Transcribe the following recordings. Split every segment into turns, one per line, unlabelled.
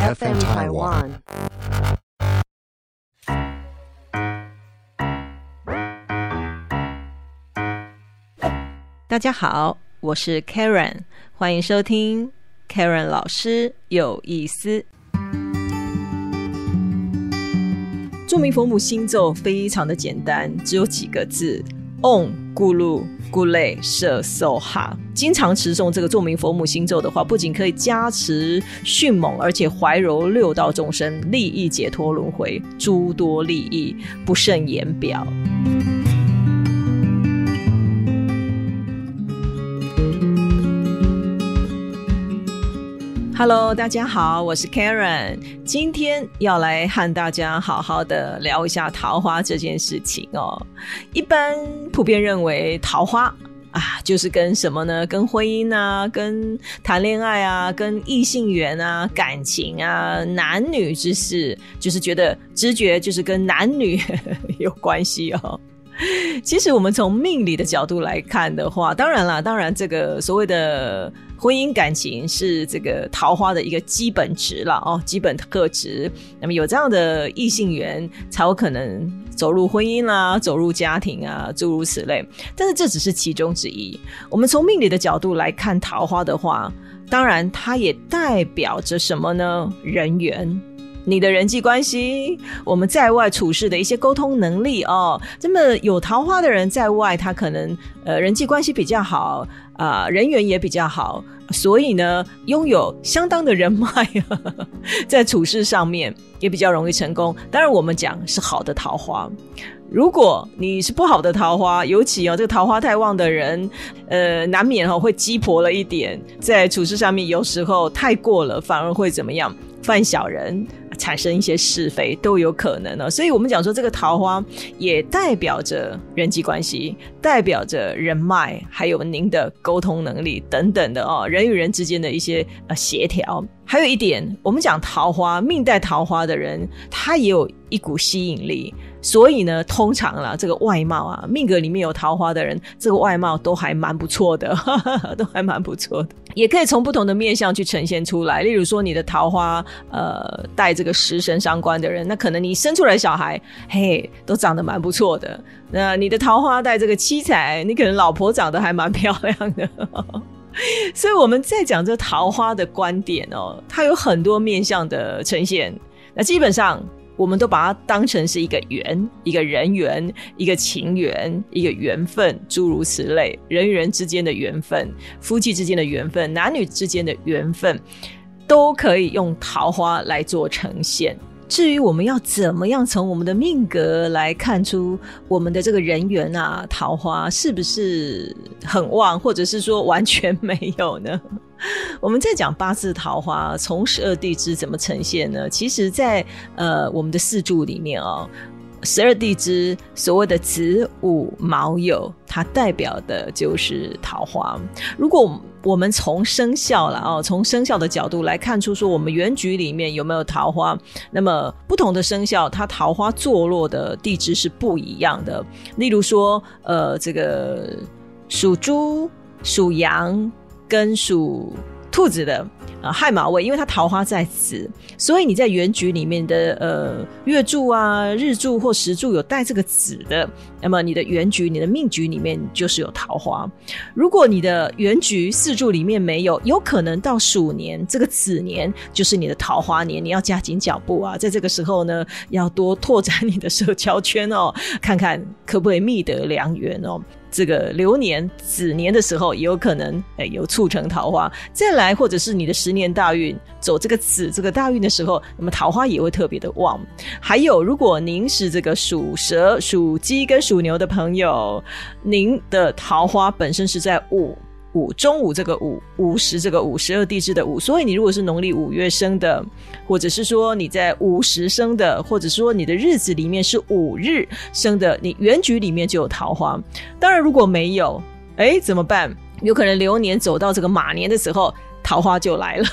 FM Taiwan。
大家好，我是 Karen，欢迎收听 Karen 老师有意思。著名佛母星咒非常的简单，只有几个字：Om 咕噜咕类舍受哈。经常持诵这个著名佛母星咒的话，不仅可以加持迅猛，而且怀柔六道众生，利益解脱轮回，诸多利益不胜言表。Hello，大家好，我是 Karen，今天要来和大家好好的聊一下桃花这件事情哦。一般普遍认为桃花啊，就是跟什么呢？跟婚姻啊，跟谈恋爱啊，跟异性缘啊，感情啊，男女之事，就是觉得直觉就是跟男女 有关系哦。其实我们从命理的角度来看的话，当然啦，当然这个所谓的。婚姻感情是这个桃花的一个基本值了哦，基本特质。那么有这样的异性缘，才有可能走入婚姻啦，走入家庭啊，诸如此类。但是这只是其中之一。我们从命理的角度来看桃花的话，当然它也代表着什么呢？人缘。你的人际关系，我们在外处事的一些沟通能力哦。这么有桃花的人在外，他可能呃人际关系比较好啊，人缘也比较好，所以呢，拥有相当的人脉，在处事上面也比较容易成功。当然，我们讲是好的桃花。如果你是不好的桃花，尤其哦这个桃花太旺的人，呃，难免哈会鸡婆了一点，在处事上面有时候太过了，反而会怎么样？犯小人。产生一些是非都有可能呢，所以我们讲说这个桃花也代表着人际关系，代表着人脉，还有您的沟通能力等等的哦，人与人之间的一些呃协调。还有一点，我们讲桃花命带桃花的人，他也有一股吸引力。所以呢，通常啦，这个外貌啊，命格里面有桃花的人，这个外貌 都还蛮不错的，都还蛮不错的。也可以从不同的面相去呈现出来。例如说，你的桃花呃带这个食神相关的人，那可能你生出来小孩，嘿，都长得蛮不错的。那你的桃花带这个七彩，你可能老婆长得还蛮漂亮的。所以我们在讲这桃花的观点哦，它有很多面相的呈现。那基本上。我们都把它当成是一个缘，一个人缘，一个情缘，一个缘分，诸如此类，人与人之间的缘分，夫妻之间的缘分，男女之间的缘分，都可以用桃花来做呈现。至于我们要怎么样从我们的命格来看出我们的这个人缘啊，桃花是不是很旺，或者是说完全没有呢？我们在讲八字桃花从十二地支怎么呈现呢？其实，在呃我们的四柱里面哦。十二地支所谓的子午卯酉，它代表的就是桃花。如果我们从生肖了哦，从生肖的角度来看出说我们原局里面有没有桃花，那么不同的生肖它桃花坐落的地支是不一样的。例如说，呃，这个属猪、属羊跟属兔子的。啊，亥马位，因为它桃花在子，所以你在原局里面的呃月柱啊、日柱或时柱有带这个子的，那么你的原局、你的命局里面就是有桃花。如果你的原局四柱里面没有，有可能到鼠年这个子年就是你的桃花年，你要加紧脚步啊，在这个时候呢，要多拓展你的社交圈哦，看看可不可以觅得良缘哦。这个流年子年的时候，也有可能哎有促成桃花。再来，或者是你的十年大运走这个子这个大运的时候，那么桃花也会特别的旺。还有，如果您是这个属蛇、属鸡跟属牛的朋友，您的桃花本身是在午。五中午这个午午时这个午十二地支的午，所以你如果是农历五月生的，或者是说你在午时生的，或者说你的日子里面是五日生的，你原局里面就有桃花。当然如果没有，哎怎么办？有可能流年走到这个马年的时候。桃花就来了，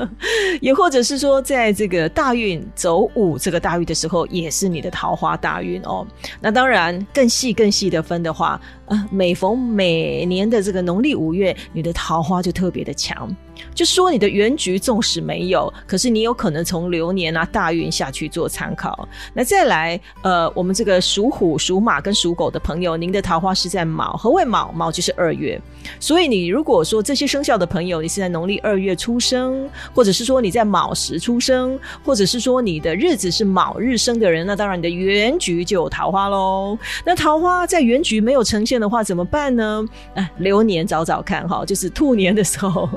也或者是说，在这个大运走五这个大运的时候，也是你的桃花大运哦。那当然，更细更细的分的话，呃，每逢每年的这个农历五月，你的桃花就特别的强。就说你的原局纵使没有，可是你有可能从流年啊大运下去做参考。那再来，呃，我们这个属虎、属马跟属狗的朋友，您的桃花是在卯，何谓卯？卯就是二月。所以你如果说这些生肖的朋友，你是在农历二月出生，或者是说你在卯时出生，或者是说你的日子是卯日生的人，那当然你的原局就有桃花喽。那桃花在原局没有呈现的话，怎么办呢？哎，流年找找看哈，就是兔年的时候。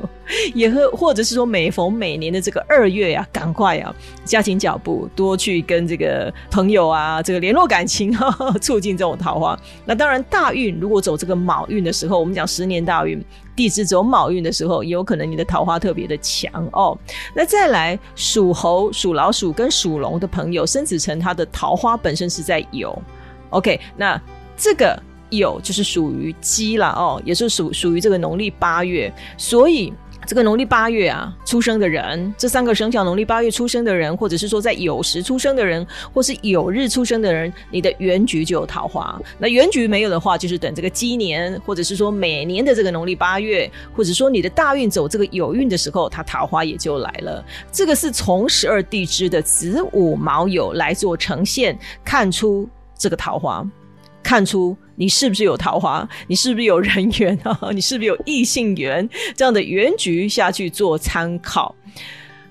也和或者是说每逢每年的这个二月呀，赶快啊，加紧脚步，多去跟这个朋友啊，这个联络感情，促进这种桃花。那当然，大运如果走这个卯运的时候，我们讲十年大运，地支走卯运的时候，也有可能你的桃花特别的强哦。那再来属猴、属老鼠跟属龙的朋友，生子辰他的桃花本身是在酉，OK，那这个酉就是属于鸡了哦，也是属属于这个农历八月，所以。这个农历八月啊，出生的人，这三个生肖农历八月出生的人，或者是说在酉时出生的人，或是酉日出生的人，你的原局就有桃花。那原局没有的话，就是等这个鸡年，或者是说每年的这个农历八月，或者说你的大运走这个酉运的时候，它桃花也就来了。这个是从十二地支的子午卯酉来做呈现，看出这个桃花。看出你是不是有桃花，你是不是有人缘啊？你是不是有异性缘？这样的原局下去做参考。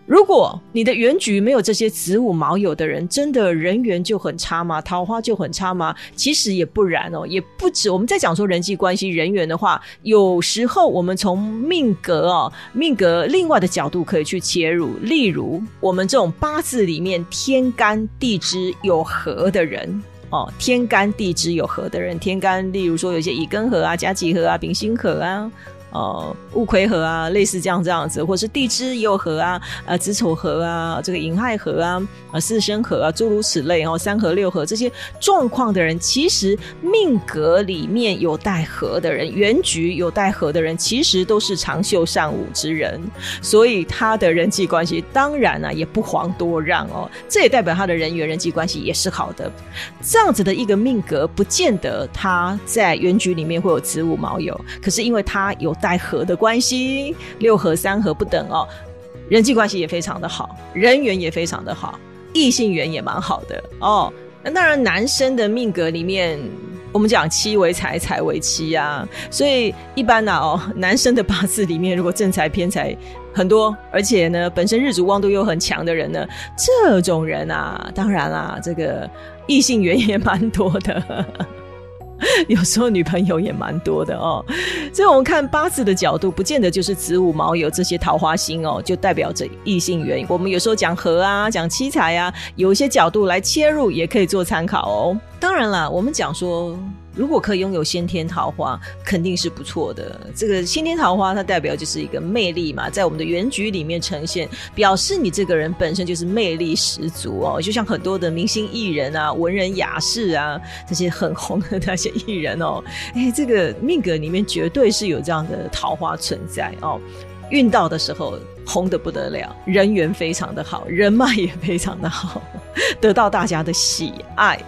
如果你的原局没有这些子午卯酉的人，真的人缘就很差吗？桃花就很差吗？其实也不然哦，也不止。我们在讲说人际关系、人缘的话，有时候我们从命格哦，命格另外的角度可以去切入。例如，我们这种八字里面天干地支有合的人。哦，天干地支有合的人，天干例如说有些乙庚合啊、甲己合啊、丙辛合啊。呃，戊癸合啊，类似这样这样子，或是地支也有合啊，呃，子丑合啊，这个寅亥合啊，啊，巳申合啊，诸如此类哦，三合六合这些状况的人，其实命格里面有带合的人，原局有带合的人，其实都是长袖善舞之人，所以他的人际关系当然啊也不遑多让哦，这也代表他的人缘人际关系也是好的。这样子的一个命格，不见得他在原局里面会有子午卯酉，可是因为他有。带合的关系，六合三合不等哦，人际关系也非常的好，人缘也非常的好，异性缘也蛮好的哦。那当然，男生的命格里面，我们讲妻为财，财为妻啊，所以一般呢哦，男生的八字里面如果正财偏财很多，而且呢本身日主旺度又很强的人呢，这种人啊，当然啦，这个异性缘也蛮多的。有时候女朋友也蛮多的哦，所以我们看八字的角度，不见得就是子午卯酉这些桃花星哦，就代表着异性缘。我们有时候讲和啊，讲七彩啊，有一些角度来切入，也可以做参考哦。当然啦，我们讲说。如果可以拥有先天桃花，肯定是不错的。这个先天桃花，它代表就是一个魅力嘛，在我们的原局里面呈现，表示你这个人本身就是魅力十足哦。就像很多的明星艺人啊、文人雅士啊，这些很红的那些艺人哦，哎，这个命格里面绝对是有这样的桃花存在哦。运到的时候红的不得了，人缘非常的好，人脉也非常的好，得到大家的喜爱。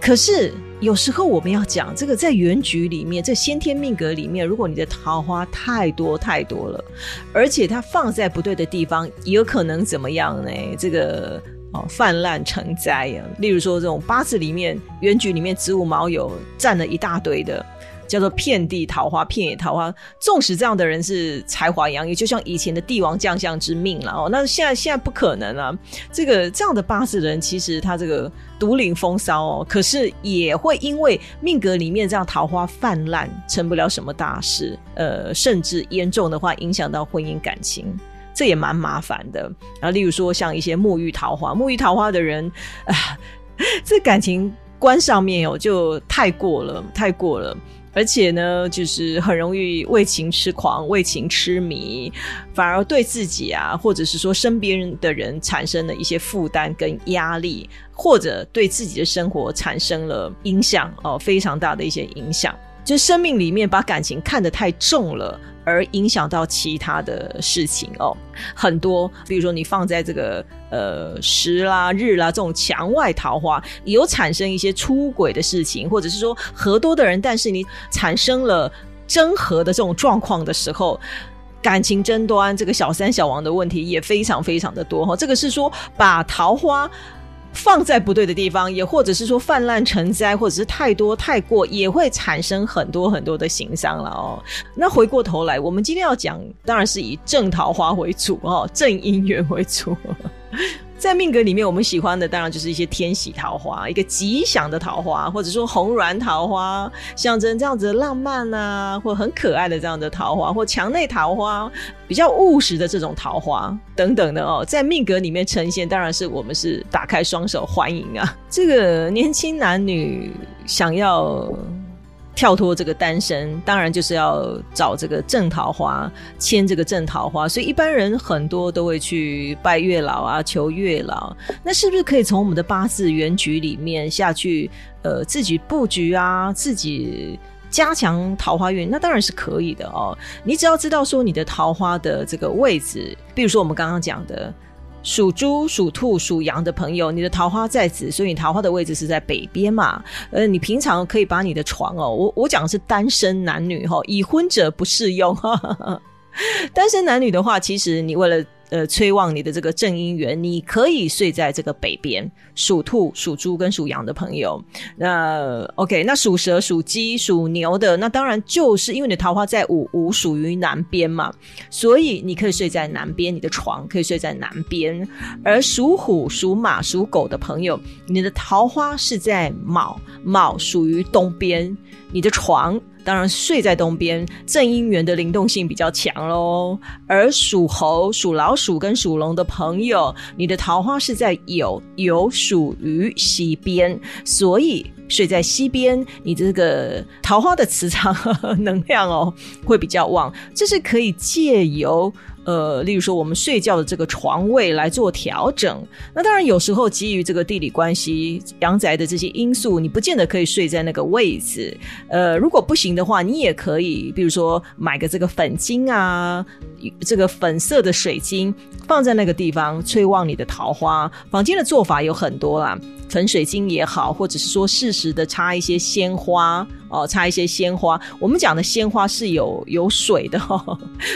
可是。有时候我们要讲这个，在原局里面，在先天命格里面，如果你的桃花太多太多了，而且它放在不对的地方，也有可能怎么样呢？这个哦，泛滥成灾啊！例如说，这种八字里面原局里面子午卯酉占了一大堆的。叫做遍地桃花，遍野桃花。纵使这样的人是才华洋溢，就像以前的帝王将相之命了哦。那现在现在不可能啊。这个这样的八字人，其实他这个独领风骚哦，可是也会因为命格里面这样桃花泛滥，成不了什么大事。呃，甚至严重的话，影响到婚姻感情，这也蛮麻烦的。然后，例如说像一些沐浴桃花，沐浴桃花的人啊，这感情观上面哦，就太过了，太过了。而且呢，就是很容易为情痴狂、为情痴迷，反而对自己啊，或者是说身边的人产生了一些负担跟压力，或者对自己的生活产生了影响哦，非常大的一些影响。就生命里面把感情看得太重了。而影响到其他的事情哦，很多，比如说你放在这个呃时啦、日啦这种墙外桃花，有产生一些出轨的事情，或者是说合多的人，但是你产生了真合的这种状况的时候，感情争端，这个小三小王的问题也非常非常的多哈。这个是说把桃花。放在不对的地方，也或者是说泛滥成灾，或者是太多太过，也会产生很多很多的形伤了哦。那回过头来，我们今天要讲，当然是以正桃花为主哦，正姻缘为主。在命格里面，我们喜欢的当然就是一些天喜桃花，一个吉祥的桃花，或者说红鸾桃花，象征这样子浪漫啊，或很可爱的这样的桃花，或墙内桃花，比较务实的这种桃花等等的哦，在命格里面呈现，当然是我们是打开双手欢迎啊。这个年轻男女想要。跳脱这个单身，当然就是要找这个正桃花，牵这个正桃花。所以一般人很多都会去拜月老啊，求月老。那是不是可以从我们的八字原局里面下去，呃，自己布局啊，自己加强桃花运？那当然是可以的哦。你只要知道说你的桃花的这个位置，比如说我们刚刚讲的。属猪、属兔、属羊的朋友，你的桃花在子，所以你桃花的位置是在北边嘛？呃，你平常可以把你的床哦，我我讲的是单身男女哈，已婚者不适用。单身男女的话，其实你为了。呃，催旺你的这个正姻缘，你可以睡在这个北边。属兔、属猪跟属羊的朋友，那 OK，那属蛇、属鸡、属牛的，那当然就是因为你的桃花在五五属于南边嘛，所以你可以睡在南边，你的床可以睡在南边。而属虎、属马、属狗的朋友，你的桃花是在卯，卯属于东边，你的床。当然，睡在东边，正姻缘的灵动性比较强喽。而属猴、属老鼠跟属龙的朋友，你的桃花是在酉，酉属于西边，所以睡在西边，你这个桃花的磁场能量哦会比较旺。这是可以借由。呃，例如说我们睡觉的这个床位来做调整，那当然有时候基于这个地理关系、阳宅的这些因素，你不见得可以睡在那个位置。呃，如果不行的话，你也可以，比如说买个这个粉晶啊，这个粉色的水晶放在那个地方，催旺你的桃花。房间的做法有很多啦。粉水晶也好，或者是说适时的插一些鲜花哦，插一些鲜花。我们讲的鲜花是有有水的，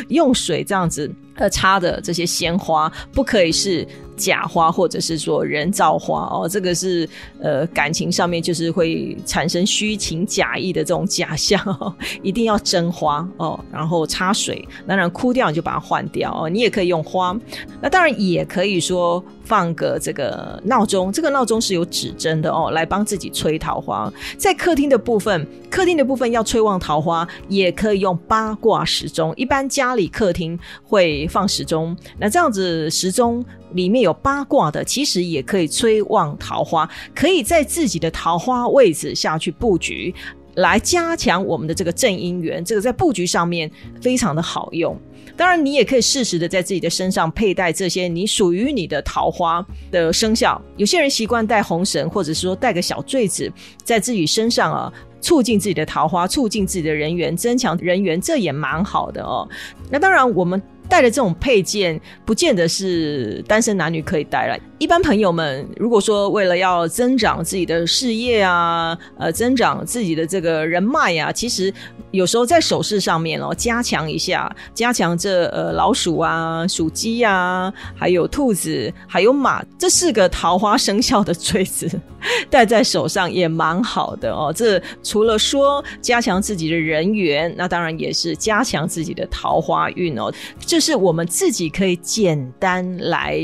用水这样子呃插的这些鲜花，不可以是。假花或者是说人造花哦，这个是呃感情上面就是会产生虚情假意的这种假象，哦一定要真花哦，然后插水，当然枯掉你就把它换掉哦。你也可以用花，那当然也可以说放个这个闹钟，这个闹钟是有指针的哦，来帮自己催桃花。在客厅的部分，客厅的部分要催旺桃花，也可以用八卦时钟。一般家里客厅会放时钟，那这样子时钟。里面有八卦的，其实也可以催旺桃花，可以在自己的桃花位置下去布局，来加强我们的这个正姻缘。这个在布局上面非常的好用。当然，你也可以适时的在自己的身上佩戴这些你属于你的桃花的生肖。有些人习惯戴红绳，或者说戴个小坠子在自己身上啊，促进自己的桃花，促进自己的人缘，增强人缘，这也蛮好的哦。那当然，我们。带的这种配件，不见得是单身男女可以带来。一般朋友们，如果说为了要增长自己的事业啊，呃，增长自己的这个人脉呀，其实有时候在首饰上面哦，加强一下，加强这呃老鼠啊、属鸡啊，还有兔子，还有马这四个桃花生肖的坠子，戴在手上也蛮好的哦。这除了说加强自己的人缘，那当然也是加强自己的桃花运哦。这是我们自己可以简单来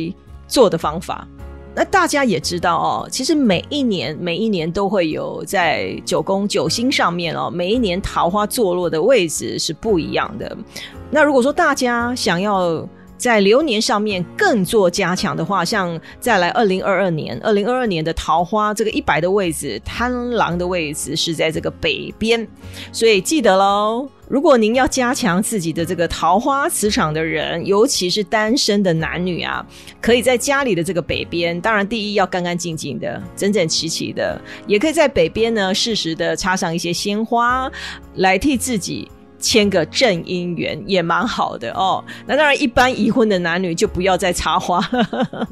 做的方法。那大家也知道哦，其实每一年每一年都会有在九宫九星上面哦，每一年桃花坐落的位置是不一样的。那如果说大家想要在流年上面更做加强的话，像再来二零二二年，二零二二年的桃花这个一百的位置，贪狼的位置是在这个北边，所以记得喽。如果您要加强自己的这个桃花磁场的人，尤其是单身的男女啊，可以在家里的这个北边，当然第一要干干净净的、整整齐齐的，也可以在北边呢适时的插上一些鲜花，来替自己签个正姻缘也蛮好的哦。那当然，一般已婚的男女就不要再插花了。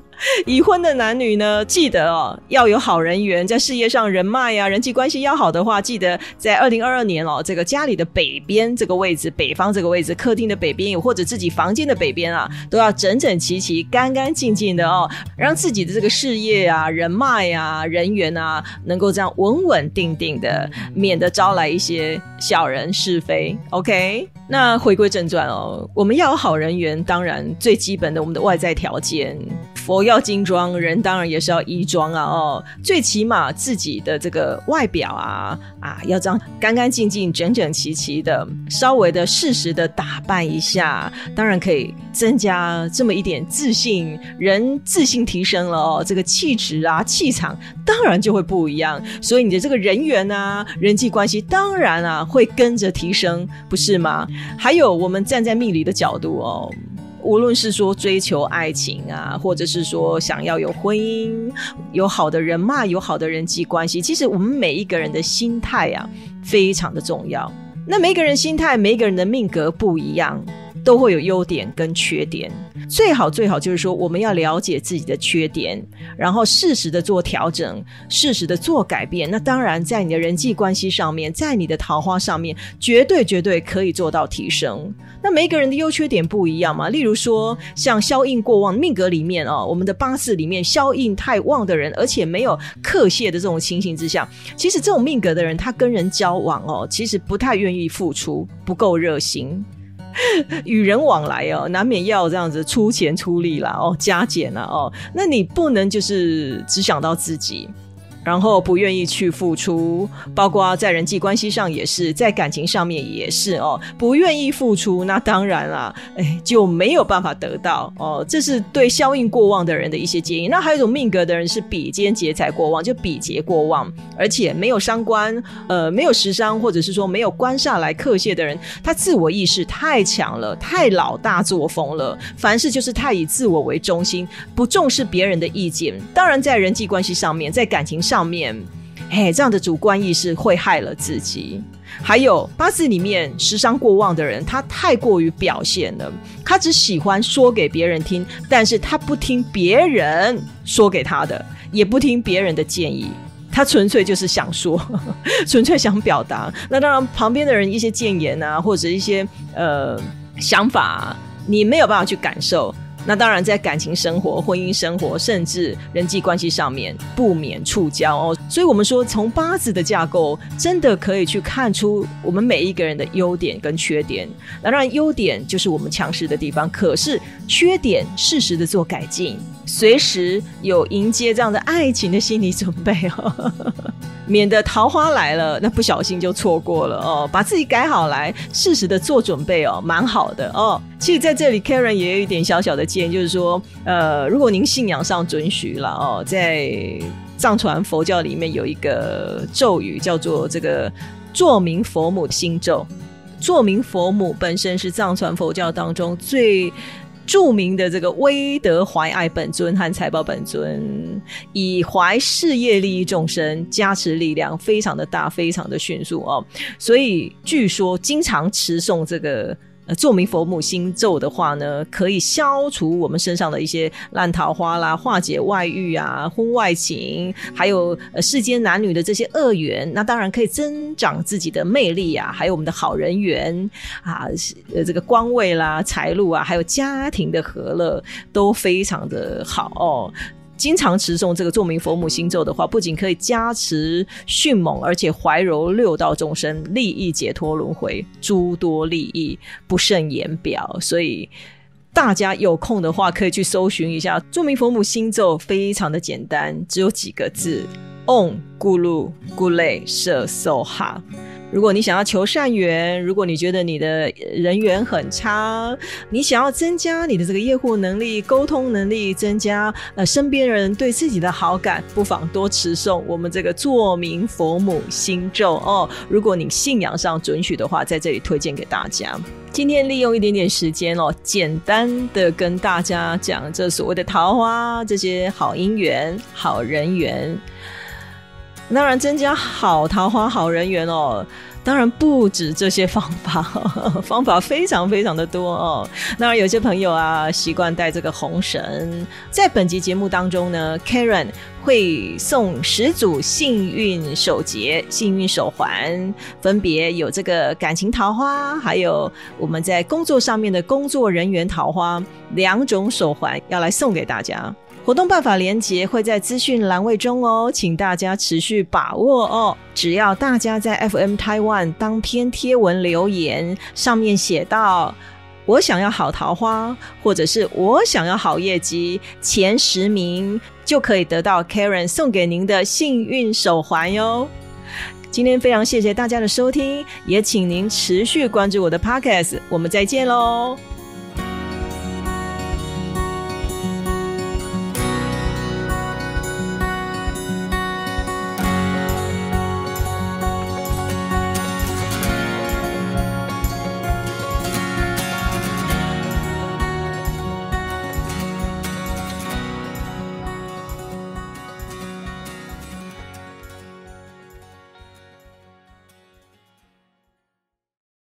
已婚的男女呢，记得哦，要有好人缘，在事业上人脉呀、人际关系要好的话，记得在二零二二年哦，这个家里的北边这个位置，北方这个位置，客厅的北边，或者自己房间的北边啊，都要整整齐齐、干干净净的哦，让自己的这个事业啊、人脉啊、人缘啊，能够这样稳稳定定的，免得招来一些小人是非。okay? 那回归正传哦，我们要有好人缘，当然最基本的我们的外在条件。佛要金装，人当然也是要衣装啊！哦，最起码自己的这个外表啊啊，要这样干干净净、整整齐齐的，稍微的适时的打扮一下，当然可以增加这么一点自信，人自信提升了哦，这个气质啊、气场当然就会不一样，所以你的这个人缘啊、人际关系当然啊会跟着提升，不是吗？还有，我们站在命理的角度哦。无论是说追求爱情啊，或者是说想要有婚姻、有好的人脉、有好的人际关系，其实我们每一个人的心态啊，非常的重要。那每个人心态，每个人的命格不一样。都会有优点跟缺点，最好最好就是说，我们要了解自己的缺点，然后适时的做调整，适时的做改变。那当然，在你的人际关系上面，在你的桃花上面，绝对绝对可以做到提升。那每一个人的优缺点不一样嘛，例如说，像消印过旺命格里面哦，我们的八字里面消印太旺的人，而且没有克泄的这种情形之下，其实这种命格的人，他跟人交往哦，其实不太愿意付出，不够热心。与人往来哦，难免要这样子出钱出力啦，哦，加减了哦，那你不能就是只想到自己。然后不愿意去付出，包括在人际关系上也是，在感情上面也是哦，不愿意付出，那当然了，哎，就没有办法得到哦。这是对消应过旺的人的一些建议。那还有一种命格的人是比肩劫财过旺，就比劫过旺，而且没有伤官，呃，没有食伤，或者是说没有官煞来克泄的人，他自我意识太强了，太老大作风了，凡事就是太以自我为中心，不重视别人的意见。当然，在人际关系上面，在感情上。上面，哎，这样的主观意识会害了自己。还有八字里面时伤过旺的人，他太过于表现了，他只喜欢说给别人听，但是他不听别人说给他的，也不听别人的建议，他纯粹就是想说，纯粹想表达。那当然，旁边的人一些谏言啊，或者一些呃想法，你没有办法去感受。那当然，在感情生活、婚姻生活，甚至人际关系上面，不免触礁哦。所以，我们说，从八字的架构，真的可以去看出我们每一个人的优点跟缺点。当然，优点就是我们强势的地方，可是缺点适时的做改进，随时有迎接这样的爱情的心理准备哦。免得桃花来了，那不小心就错过了哦。把自己改好来，适时的做准备哦，蛮好的哦。其实在这里，Karen 也有一点小小的建议，就是说，呃，如果您信仰上准许了哦，在藏传佛教里面有一个咒语叫做这个作明佛母心咒。作明佛母本身是藏传佛教当中最。著名的这个威德怀爱本尊和财宝本尊，以怀事业利益众生，加持力量非常的大，非常的迅速哦，所以据说经常持诵这个。呃，做明佛母心咒的话呢，可以消除我们身上的一些烂桃花啦，化解外遇啊、婚外情，还有世间男女的这些恶缘。那当然可以增长自己的魅力啊，还有我们的好人缘啊，呃这个官位啦、财路啊，还有家庭的和乐都非常的好。经常持诵这个著名佛母心咒的话，不仅可以加持迅猛，而且怀柔六道众生，利益解脱轮回，诸多利益不胜言表。所以大家有空的话，可以去搜寻一下著名佛母心咒，非常的简单，只有几个字：Om Guru Gule Se Soha。如果你想要求善缘，如果你觉得你的人缘很差，你想要增加你的这个业务能力、沟通能力，增加呃身边人对自己的好感，不妨多持诵我们这个作明佛母心咒哦。如果你信仰上准许的话，在这里推荐给大家。今天利用一点点时间哦，简单的跟大家讲这所谓的桃花，这些好姻缘、好人缘。当然，增加好桃花、好人缘哦。当然不止这些方法，方法非常非常的多哦。当然，有些朋友啊习惯带这个红绳，在本集节目当中呢，Karen 会送十组幸运手结、幸运手环，分别有这个感情桃花，还有我们在工作上面的工作人员桃花两种手环要来送给大家。活动办法连结会在资讯栏位中哦，请大家持续把握哦。只要大家在 FM Taiwan 当篇贴文留言，上面写到“我想要好桃花”或者是我想要好业绩，前十名就可以得到 Karen 送给您的幸运手环哟。今天非常谢谢大家的收听，也请您持续关注我的 Podcast，我们再见喽。